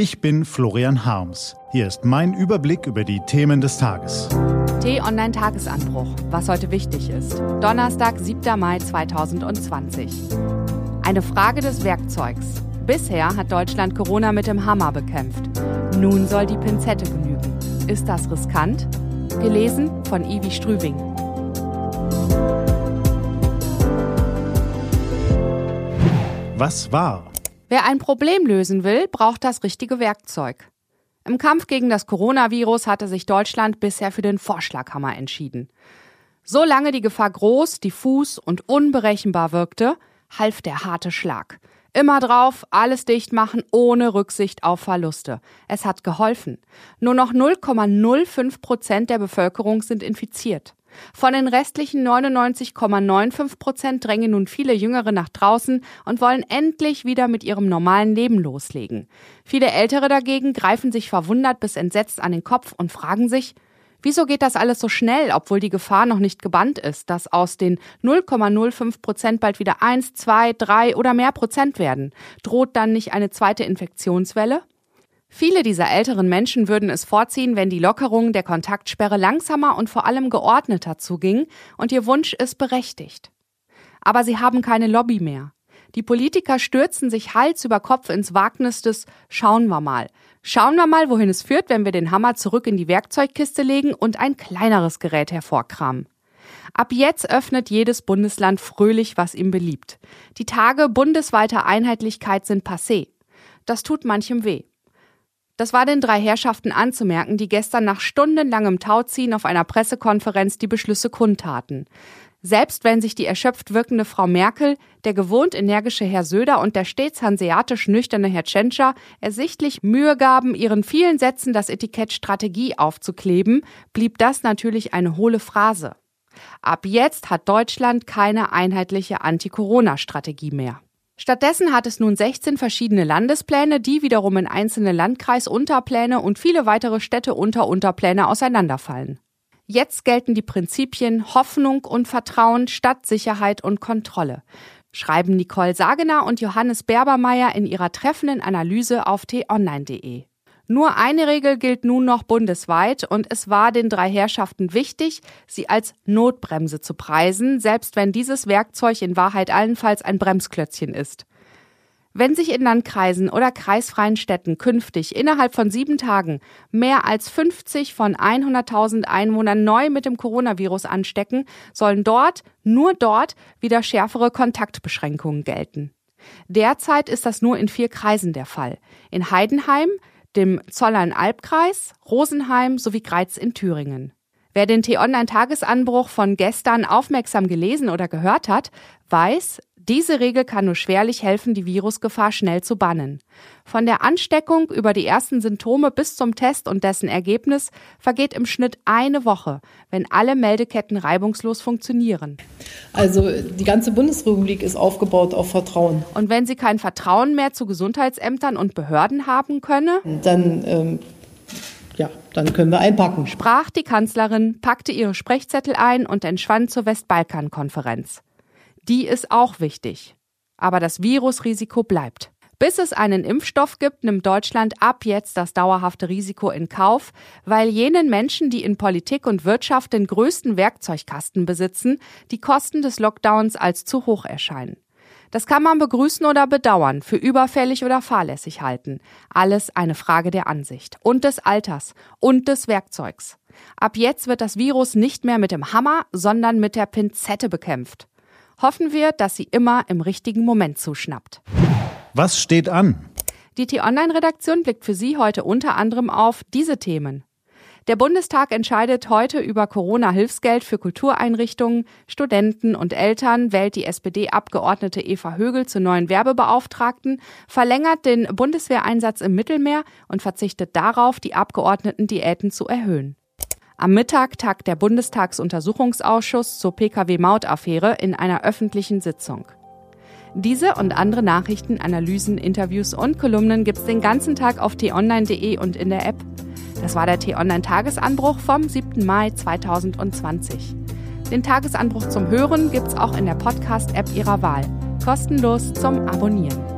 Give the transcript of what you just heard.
Ich bin Florian Harms. Hier ist mein Überblick über die Themen des Tages. T-Online-Tagesanbruch, was heute wichtig ist. Donnerstag, 7. Mai 2020. Eine Frage des Werkzeugs. Bisher hat Deutschland Corona mit dem Hammer bekämpft. Nun soll die Pinzette genügen. Ist das riskant? Gelesen von Ivi Strübing. Was war? Wer ein Problem lösen will, braucht das richtige Werkzeug. Im Kampf gegen das Coronavirus hatte sich Deutschland bisher für den Vorschlaghammer entschieden. Solange die Gefahr groß, diffus und unberechenbar wirkte, half der harte Schlag. Immer drauf, alles dicht machen, ohne Rücksicht auf Verluste. Es hat geholfen. Nur noch 0,05 Prozent der Bevölkerung sind infiziert. Von den restlichen 99,95 Prozent drängen nun viele Jüngere nach draußen und wollen endlich wieder mit ihrem normalen Leben loslegen. Viele Ältere dagegen greifen sich verwundert bis entsetzt an den Kopf und fragen sich, Wieso geht das alles so schnell, obwohl die Gefahr noch nicht gebannt ist, dass aus den 0,05 Prozent bald wieder 1, 2, 3 oder mehr Prozent werden? Droht dann nicht eine zweite Infektionswelle? Viele dieser älteren Menschen würden es vorziehen, wenn die Lockerung der Kontaktsperre langsamer und vor allem geordneter zuging, und ihr Wunsch ist berechtigt. Aber sie haben keine Lobby mehr. Die Politiker stürzen sich Hals über Kopf ins Wagnis des Schauen wir mal. Schauen wir mal, wohin es führt, wenn wir den Hammer zurück in die Werkzeugkiste legen und ein kleineres Gerät hervorkramen. Ab jetzt öffnet jedes Bundesland fröhlich, was ihm beliebt. Die Tage bundesweiter Einheitlichkeit sind passé. Das tut manchem weh. Das war den drei Herrschaften anzumerken, die gestern nach stundenlangem Tauziehen auf einer Pressekonferenz die Beschlüsse kundtaten. Selbst wenn sich die erschöpft wirkende Frau Merkel, der gewohnt energische Herr Söder und der stets hanseatisch nüchterne Herr Tschentscher ersichtlich Mühe gaben, ihren vielen Sätzen das Etikett Strategie aufzukleben, blieb das natürlich eine hohle Phrase. Ab jetzt hat Deutschland keine einheitliche Anti-Corona-Strategie mehr. Stattdessen hat es nun 16 verschiedene Landespläne, die wiederum in einzelne Landkreisunterpläne und viele weitere Städte-Unter-Unterpläne auseinanderfallen. Jetzt gelten die Prinzipien Hoffnung und Vertrauen statt Sicherheit und Kontrolle, schreiben Nicole Sagener und Johannes Berbermeier in ihrer treffenden Analyse auf t-online.de. Nur eine Regel gilt nun noch bundesweit und es war den drei Herrschaften wichtig, sie als Notbremse zu preisen, selbst wenn dieses Werkzeug in Wahrheit allenfalls ein Bremsklötzchen ist. Wenn sich in Landkreisen oder kreisfreien Städten künftig innerhalb von sieben Tagen mehr als 50 von 100.000 Einwohnern neu mit dem Coronavirus anstecken, sollen dort, nur dort, wieder schärfere Kontaktbeschränkungen gelten. Derzeit ist das nur in vier Kreisen der Fall. In Heidenheim, dem Zollern-Albkreis, Rosenheim sowie Greiz in Thüringen. Wer den T-Online-Tagesanbruch von gestern aufmerksam gelesen oder gehört hat, weiß, diese Regel kann nur schwerlich helfen, die Virusgefahr schnell zu bannen. Von der Ansteckung über die ersten Symptome bis zum Test und dessen Ergebnis vergeht im Schnitt eine Woche, wenn alle Meldeketten reibungslos funktionieren. Also die ganze Bundesrepublik ist aufgebaut auf Vertrauen. Und wenn sie kein Vertrauen mehr zu Gesundheitsämtern und Behörden haben könne, dann ähm ja, dann können wir einpacken. Sprach die Kanzlerin, packte ihre Sprechzettel ein und entschwand zur Westbalkan-Konferenz. Die ist auch wichtig. Aber das Virusrisiko bleibt. Bis es einen Impfstoff gibt, nimmt Deutschland ab jetzt das dauerhafte Risiko in Kauf, weil jenen Menschen, die in Politik und Wirtschaft den größten Werkzeugkasten besitzen, die Kosten des Lockdowns als zu hoch erscheinen. Das kann man begrüßen oder bedauern, für überfällig oder fahrlässig halten. Alles eine Frage der Ansicht und des Alters und des Werkzeugs. Ab jetzt wird das Virus nicht mehr mit dem Hammer, sondern mit der Pinzette bekämpft hoffen wir, dass sie immer im richtigen Moment zuschnappt. Was steht an? Die T-Online-Redaktion blickt für Sie heute unter anderem auf diese Themen. Der Bundestag entscheidet heute über Corona-Hilfsgeld für Kultureinrichtungen, Studenten und Eltern, wählt die SPD-Abgeordnete Eva Högel zur neuen Werbebeauftragten, verlängert den Bundeswehreinsatz im Mittelmeer und verzichtet darauf, die Abgeordneten Diäten zu erhöhen. Am Mittag tagt der Bundestagsuntersuchungsausschuss zur Pkw-Maut-Affäre in einer öffentlichen Sitzung. Diese und andere Nachrichten, Analysen, Interviews und Kolumnen gibt's den ganzen Tag auf t-online.de und in der App. Das war der T-Online-Tagesanbruch vom 7. Mai 2020. Den Tagesanbruch zum Hören gibt's auch in der Podcast-App Ihrer Wahl. Kostenlos zum Abonnieren.